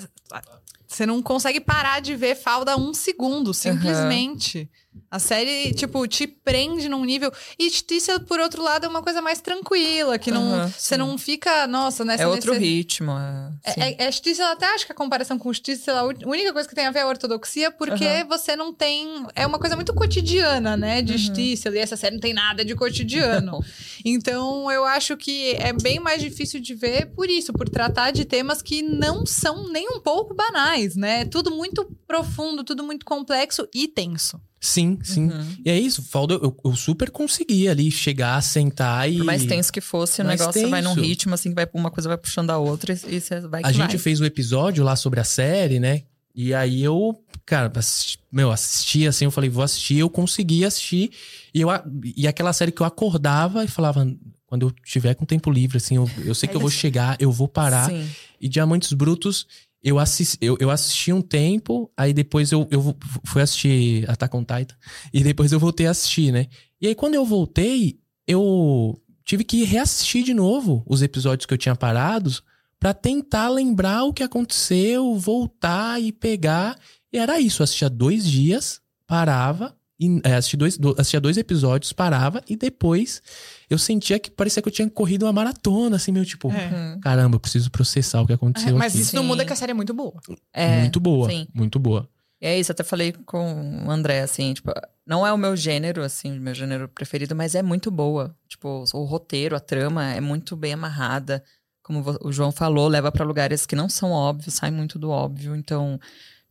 Você não consegue parar de ver falda um segundo, simplesmente. A série, tipo, te prende num nível. E Justiça, por outro lado, é uma coisa mais tranquila, que não. Aham, você não fica, nossa, nessa. É outro nesse- ritmo. É. É, é, é justiça, eu até acho que a comparação com justiça, a única coisa que tem a ver é a ortodoxia, porque Aham. você não tem. É uma coisa muito cotidiana, né? De Uhum. justiça. E essa série não tem nada de cotidiano. Não. Então, eu acho que é bem mais difícil de ver por isso, por tratar de temas que não são nem um pouco banais, né? É Tudo muito profundo, tudo muito complexo e tenso. Sim, sim. Uhum. E é isso, Falda, eu, eu super consegui ali chegar, sentar e. Por mais tenso que fosse, o Mais negócio vai num tenso. ritmo, assim, que vai, uma coisa vai puxando a outra e, e você vai A gente vai. fez o episódio lá sobre a série, né? E aí eu, cara, assisti, meu, assisti assim, eu falei, vou assistir, eu consegui assistir. E, eu, e aquela série que eu acordava e falava, quando eu tiver com tempo livre, assim, eu, eu sei que eu vou chegar, eu vou parar. Sim. E Diamantes Brutos, eu assisti, eu, eu assisti um tempo, aí depois eu, eu fui assistir Attack on Titan, e depois eu voltei a assistir, né? E aí quando eu voltei, eu tive que reassistir de novo os episódios que eu tinha parados pra tentar lembrar o que aconteceu, voltar e pegar. E era isso, eu assistia dois dias, parava, e, é, assistia, dois, do- assistia dois episódios, parava, e depois eu sentia que parecia que eu tinha corrido uma maratona, assim, meio tipo, É. Uhum. caramba, eu preciso processar o que aconteceu Mas aqui. isso não muda que a série é muito boa. É, muito boa, sim. muito boa. E é isso, até falei com o André, assim, tipo, não é o meu gênero, assim, meu gênero preferido, mas é muito boa. Tipo, o roteiro, a trama é muito bem amarrada. Como o João falou, leva pra lugares que não são óbvios, sai muito do óbvio. Então,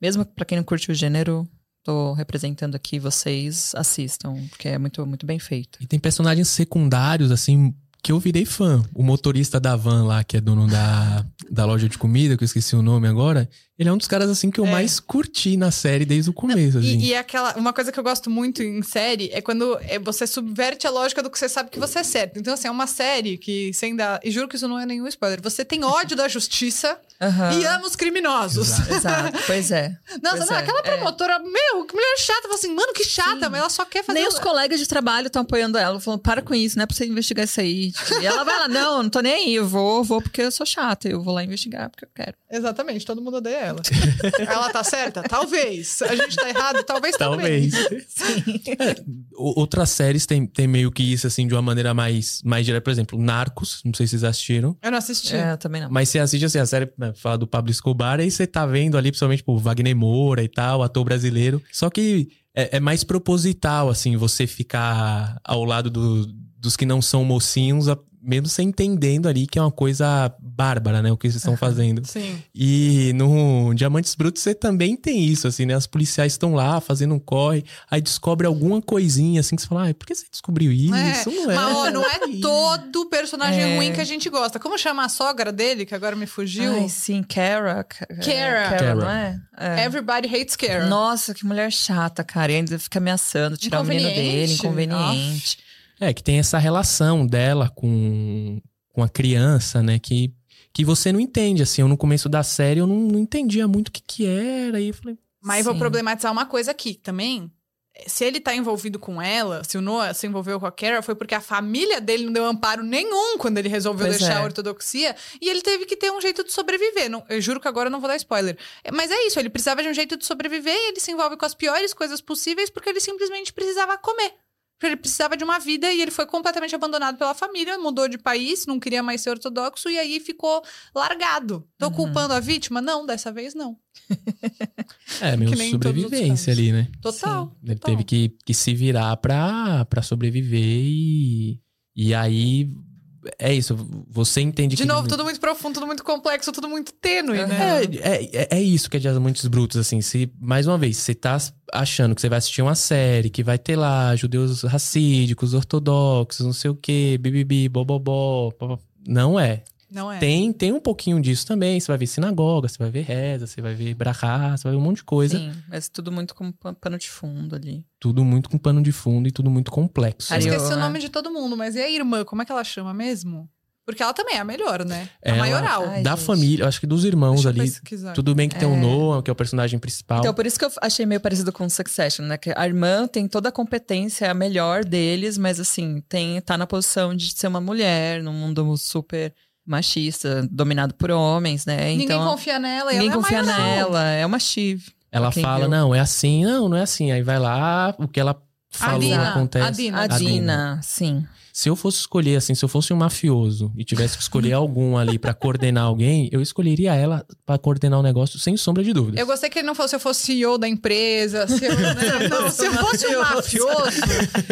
mesmo pra quem não curte o gênero, tô representando aqui, vocês assistam, porque é muito, muito bem feito. E tem personagens secundários, assim, que eu virei fã. O motorista da van lá, que é dono da, da loja de comida, que eu esqueci o nome agora, ele é um dos caras, assim, que eu É. mais curti na série desde o começo, assim. E, e aquela, uma coisa que eu gosto muito em série é quando é, você subverte a lógica do que você sabe que você é certo. Então, assim, é uma série que, sem dar. E juro que isso não é nenhum spoiler. Você tem ódio da justiça Aham. e ama os criminosos. Exato. Exato, pois é. Nossa, Pois não, é, aquela é. promotora, meu, que mulher chata. Fala assim, mano, que chata, Sim. mas ela só quer fazer. Nem o- os colegas de trabalho estão apoiando ela, falando, para com isso, não é pra você investigar isso aí. E ela vai lá, não, não tô nem aí, eu vou, vou porque eu sou chata, eu vou lá investigar porque eu quero. Exatamente, todo mundo odeia ela. <laughs> ela tá certa? Talvez. A gente tá errado? Talvez também. Talvez. É, outras séries tem, tem meio que isso, assim, de uma maneira mais, mais direta. Por exemplo, Narcos, não sei se vocês assistiram. Eu não assisti. É, eu também não. Mas você assiste, assim, a série né, fala do Pablo Escobar, aí você tá vendo ali, principalmente, tipo, Wagner Moura e tal, ator brasileiro. Só que é, é mais proposital, assim, você ficar ao lado do- dos que não são mocinhos, mesmo você entendendo ali que é uma coisa bárbara, né? O que eles estão fazendo. Sim. E no Diamantes Brutos você também tem isso, assim, né? As policiais estão lá fazendo um corre, aí descobre alguma coisinha assim que você fala, ah, por que você descobriu isso? É, Não é. Mas ó, não é <laughs> todo personagem É. ruim que a gente gosta. Como chama a sogra dele, que agora me fugiu? Ai, sim, Kara. Kara. Kara, Kara. não é? É. Everybody hates Kara. Nossa, que mulher chata, cara. E ainda fica ameaçando tirar o menino dele, Inconveniente. inconveniente. É, que tem essa relação dela com, com a criança, né? Que, que você não entende, assim. Eu no começo da série eu não, não entendia muito o que que era. E eu falei, Mas vou Sim. problematizar uma coisa aqui também. Se ele tá envolvido com ela, se o Noah se envolveu com a Kara, foi porque a família dele não deu amparo nenhum quando ele resolveu Pois deixar é. a ortodoxia. E ele teve que ter um jeito de sobreviver. Não- eu juro que agora eu não vou dar spoiler. É, Mas é isso, ele precisava de um jeito de sobreviver e ele se envolve com as piores coisas possíveis porque ele simplesmente precisava comer. Ele precisava de uma vida e ele foi completamente abandonado pela família, mudou de país, não queria mais ser ortodoxo e aí ficou largado. Tô Uhum. culpando a vítima? Não, dessa vez não. é, meio sobrevivência ali, né? Total. Ele total. teve que, que se virar pra, pra sobreviver e, e aí é isso. Você entende De que. novo, tudo muito profundo, tudo muito complexo, tudo muito tênue, né? É, é, é isso que é Diamantes Brutos, assim. Se, mais uma vez, você tá achando que você vai assistir uma série que vai ter lá judeus racídicos, ortodoxos, não sei o quê, bibibi, bobobó. Não é. Não é? Tem, tem um pouquinho disso também. Você vai ver sinagoga, você vai ver reza, você vai ver brahá, você vai ver um monte de coisa. Sim, mas tudo muito com pa- pano de fundo ali. Tudo muito com pano de fundo e tudo muito complexo. Eu Ari- esqueci o né? nome de todo mundo, mas e a irmã? Como é que ela chama mesmo? Porque ela também é a melhor, né? A Ela- maioral. Ai, da gente. família, acho que dos irmãos ali. pesquisar. Tudo bem que tem o É. Noah, que é o personagem principal. Então, por isso que eu achei meio parecido com Succession, né? Que a irmã tem toda a competência, é a melhor deles, mas assim, tem, tá na posição de ser uma mulher, num mundo super machista, dominado por homens, né? Ninguém então, confia nela e ninguém ela é confia maioral. nela, é uma chive. Ela fala, viu? não, é assim, não, não é assim. Aí vai lá, o que ela falou Dina, acontece. a Dina. A A Dina. Dina, sim. Se eu fosse escolher, assim, se eu fosse um mafioso e tivesse que escolher <laughs> algum ali pra coordenar alguém, eu escolheria ela pra coordenar o negócio sem sombra de dúvidas. Eu gostei que ele não fosse se eu fosse CEO da empresa. Se eu, <laughs> né? Não, se eu fosse um mafioso,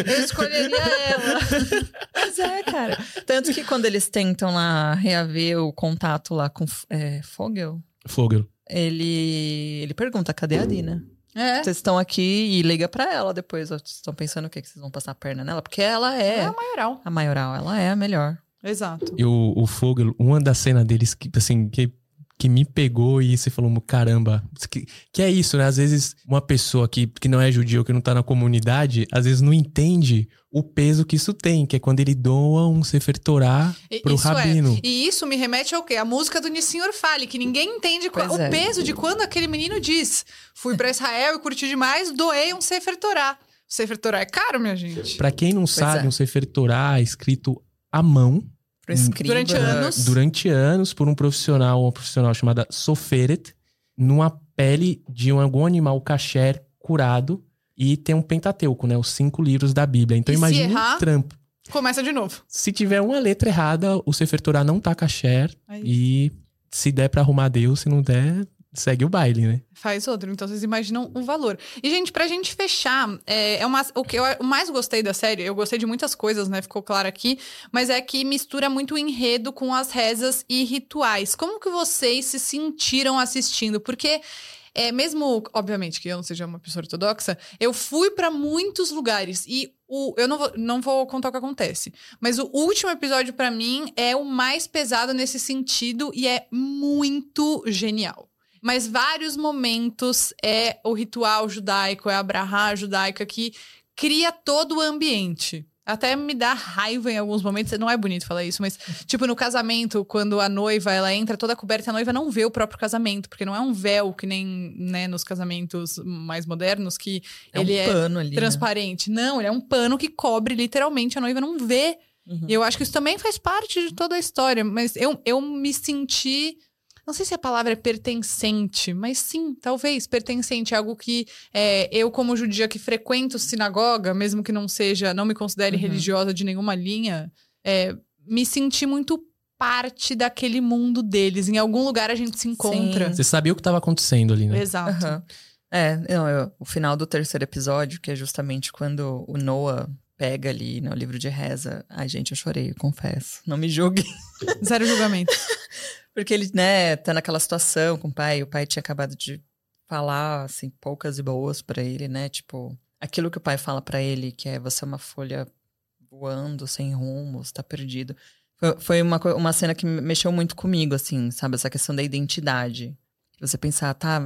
eu escolheria ela. <laughs> Pois é, cara. Tanto que quando eles tentam lá reaver o contato lá com é, Fogel, Fogel. ele, ele pergunta, cadê a Dina? É. Vocês estão aqui e liga pra ela depois. ó. Vocês estão pensando o quê? Que vocês vão passar a perna nela? Porque ela É é a maioral. a maioral, ela é a melhor. Exato. E o, o Fogel, uma das cenas deles que, assim, que, que me pegou e você falou, caramba, que, que é isso, né? Às vezes uma pessoa que, que não é judeu, que não tá na comunidade, às vezes não entende o peso que isso tem, que é quando ele doa um Sefer Torah E- pro isso rabino. É. E isso me remete ao quê? A música do Nissim Orfali, que ninguém entende qual, Pois o é. peso de quando aquele menino diz: Fui pra Israel e curti demais, doei um Sefer Torah. O Sefer Torah é caro, minha gente. Pra quem não sabe, é. um Sefer Torah é escrito à mão. Durante anos. durante anos por um profissional, uma profissional chamada Soferet, numa pele de um, algum animal kasher curado e tem um Pentateuco, né? Os cinco livros da Bíblia. Então E imagina errar? um trampo. Começa de novo. Se tiver uma letra errada, o Sefer Torah não tá kasher Aí e se der pra arrumar Deus, se não der, segue o baile, né? Faz outro. Então vocês imaginam o valor. E, gente, pra gente fechar, é, é uma, o que eu mais gostei da série, eu gostei de muitas coisas, né? Ficou claro aqui, mas é que mistura muito o enredo com as rezas e rituais. Como que vocês se sentiram assistindo? Porque. É, mesmo, obviamente, que eu não seja uma pessoa ortodoxa, eu fui pra muitos lugares e o, eu não vou, não vou contar o que acontece. Mas o último episódio, pra mim, é o mais pesado nesse sentido e é muito genial. Mas vários momentos é o ritual judaico, é a brahá judaica que cria todo o ambiente. Até me dá raiva em alguns momentos. Não é bonito falar isso, mas, <laughs> tipo, no casamento, quando a noiva ela entra toda coberta, a noiva não vê o próprio casamento, porque não é um véu que nem né, nos casamentos mais modernos, que É ele um é pano ali. né? transparente. Não, ele é um pano que cobre literalmente, a noiva não vê. Uhum. E eu acho que isso também faz parte de toda a história. Mas eu, eu me senti. Não sei se a palavra é pertencente, mas sim, talvez, pertencente. Algo que é, eu, como judia que frequento sinagoga, mesmo que não seja, não me considere Uhum. religiosa de nenhuma linha, é, me senti muito parte daquele mundo deles. Em algum lugar a gente se encontra. Sim. Você sabia o que tava acontecendo ali, né? Exato. Aham. É, não, eu- o final do terceiro episódio, que é justamente quando o Noah pega ali, né, o livro de reza. Ai, gente, eu chorei, eu confesso. Não me julgue. Zero julgamento. <laughs> Porque ele, né, tá naquela situação com o pai. O pai tinha acabado de falar, assim, poucas e boas para ele, né? Tipo, aquilo que o pai fala para ele, que é você é uma folha voando, sem rumo, está perdido. Foi, foi uma, uma cena que mexeu muito comigo, assim, sabe? Essa questão da identidade. Você pensar, tá,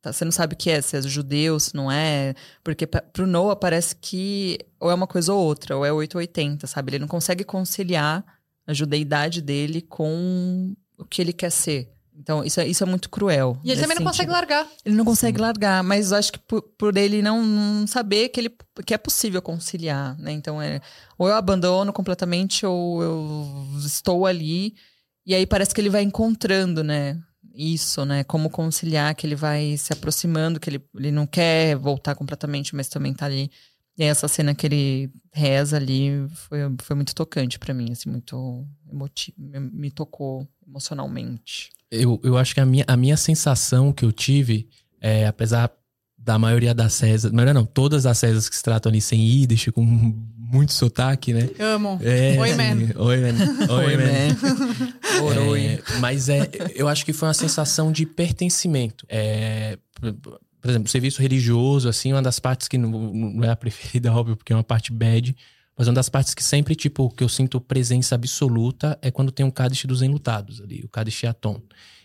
tá, você não sabe o que é, se é judeu, se não é. Porque pro Noah parece que ou é uma coisa ou outra, ou é 880, sabe? Ele não consegue conciliar a judeidade dele com o que ele quer ser. Então, isso é, isso é muito cruel. E ele também não consegue largar. Ele não consegue Sim. largar, mas eu acho que por, por ele não, não, saber que, ele, que é possível conciliar, né? Então, é, ou eu abandono completamente, ou eu estou ali. E aí parece que ele vai encontrando, né? Isso, né? Como conciliar, que ele vai se aproximando, que ele, ele não quer voltar completamente, mas também tá ali. E essa cena que ele reza ali foi, foi muito tocante para mim, assim, muito emotivo, me, me tocou emocionalmente. Eu, eu acho que a minha, a minha sensação que eu tive, é, apesar da maioria das César, maioria não, todas as César que se tratam ali sem Yiddish, com muito sotaque, né? Amo. É, oi, man. Oi, man. Oi, man. <laughs> oi. É, mas é, eu acho que foi uma sensação de pertencimento. É, por exemplo, serviço religioso, assim, uma das partes que não, não é a preferida, <laughs> óbvio, porque é uma parte bad, mas uma das partes que sempre, tipo, que eu sinto presença absoluta é quando tem um Kadish dos Enlutados ali, o Kadish Atom.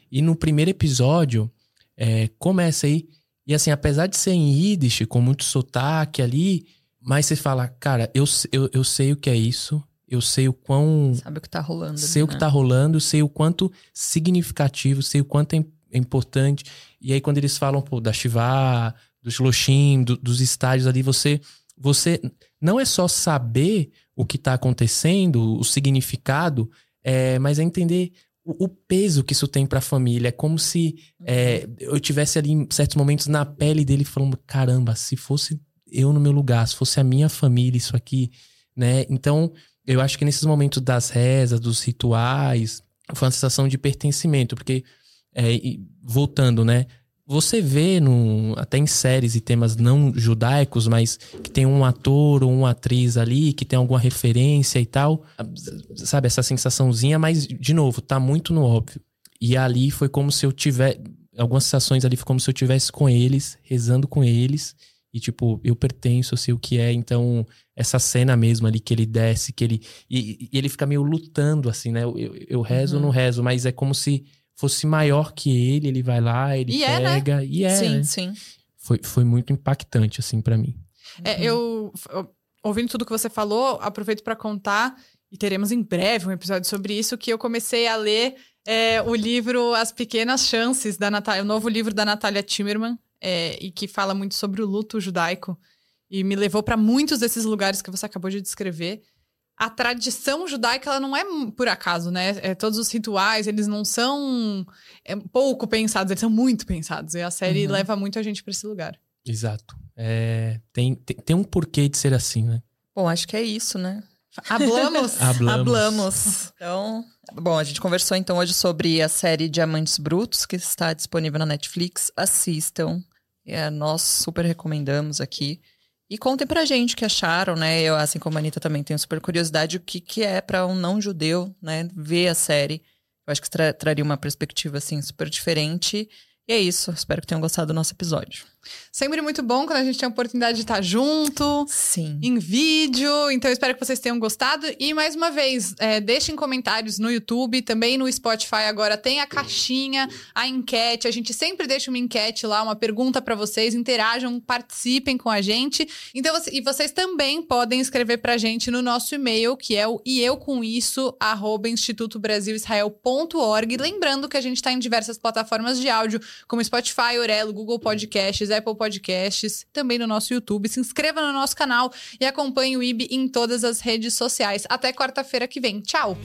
E no primeiro episódio, é, começa aí, e assim, apesar de ser em Yiddish, com muito sotaque ali, mas você fala, cara, eu, eu, eu sei o que é isso, eu sei o quão. Sabe o que tá rolando. Sei ali, o que né? tá rolando, sei o quanto significativo, sei o quanto é, é importante. E aí, quando eles falam, pô, da Shiva, do Shloshim, do, dos estádios ali, você você não é só saber o que está acontecendo, o significado, é, mas é entender o, o, peso que isso tem para a família. É como se é, eu tivesse ali em certos momentos na pele dele falando: caramba, se fosse eu no meu lugar, se fosse a minha família, isso aqui, né? Então, eu acho que nesses momentos das rezas, dos rituais, foi uma sensação de pertencimento, porque, é, voltando, né? Você vê no, até em séries e temas não judaicos, mas que tem um ator ou uma atriz ali que tem alguma referência e tal, sabe, essa sensaçãozinha, mas, de novo, tá muito no óbvio. E ali foi como se eu tivesse. Algumas sensações ali foi como se eu tivesse com eles, rezando com eles. E, tipo, eu pertenço, eu sei o que é. Então, essa cena mesmo ali que ele desce, que ele. E, e ele fica meio lutando, assim, né? Eu, eu, eu rezo ou uhum. não rezo, mas é como se fosse maior que ele, ele vai lá, ele e pega. É, né? E é. Sim, né? sim. Foi, foi muito impactante, assim, para mim. É, eu, eu, ouvindo tudo que você falou, aproveito para contar, e teremos em breve um episódio sobre isso, que eu comecei a ler é, o livro As Pequenas Chances, da Natália, o novo livro da Natália Timmerman, é, e que fala muito sobre o luto judaico. E me levou para muitos desses lugares que você acabou de descrever a tradição judaica ela não é por acaso, né? É, todos os rituais, eles não são é, pouco pensados, eles são muito pensados. E a série uhum. leva muito a gente para esse lugar. Exato. É, tem, tem, tem, um porquê de ser assim, né? Bom, acho que é isso, né? Hablamos. <laughs> Hablamos. Hablamos. Então, bom, a gente conversou então hoje sobre a série Diamantes Brutos, que está disponível na Netflix. Assistam. É, nós super recomendamos aqui. E contem pra gente o que acharam, né? Eu, assim como a Anitta, também tenho super curiosidade o que, que é para um não judeu, né? Ver a série. Eu acho que tra traria uma perspectiva, assim, super diferente. E é isso. Espero que tenham gostado do nosso episódio. Sempre muito bom quando a gente tem a oportunidade de estar junto. Sim. Em vídeo. Então, espero que vocês tenham gostado. E, mais uma vez, é, deixem comentários no YouTube, também no Spotify agora tem a caixinha, a enquete. A gente sempre deixa uma enquete lá, uma pergunta para vocês. Interajam, participem com a gente. Então, e vocês também podem escrever pra gente no nosso e-mail, que é o e eu com isso, arroba institutobrasilisrael.org. Lembrando que a gente está em diversas plataformas de áudio, como Spotify, Orelo, Google Podcasts, Apple Podcasts, também no nosso YouTube. Se inscreva no nosso canal e acompanhe o IB em todas as redes sociais. Até quarta-feira que vem. Tchau!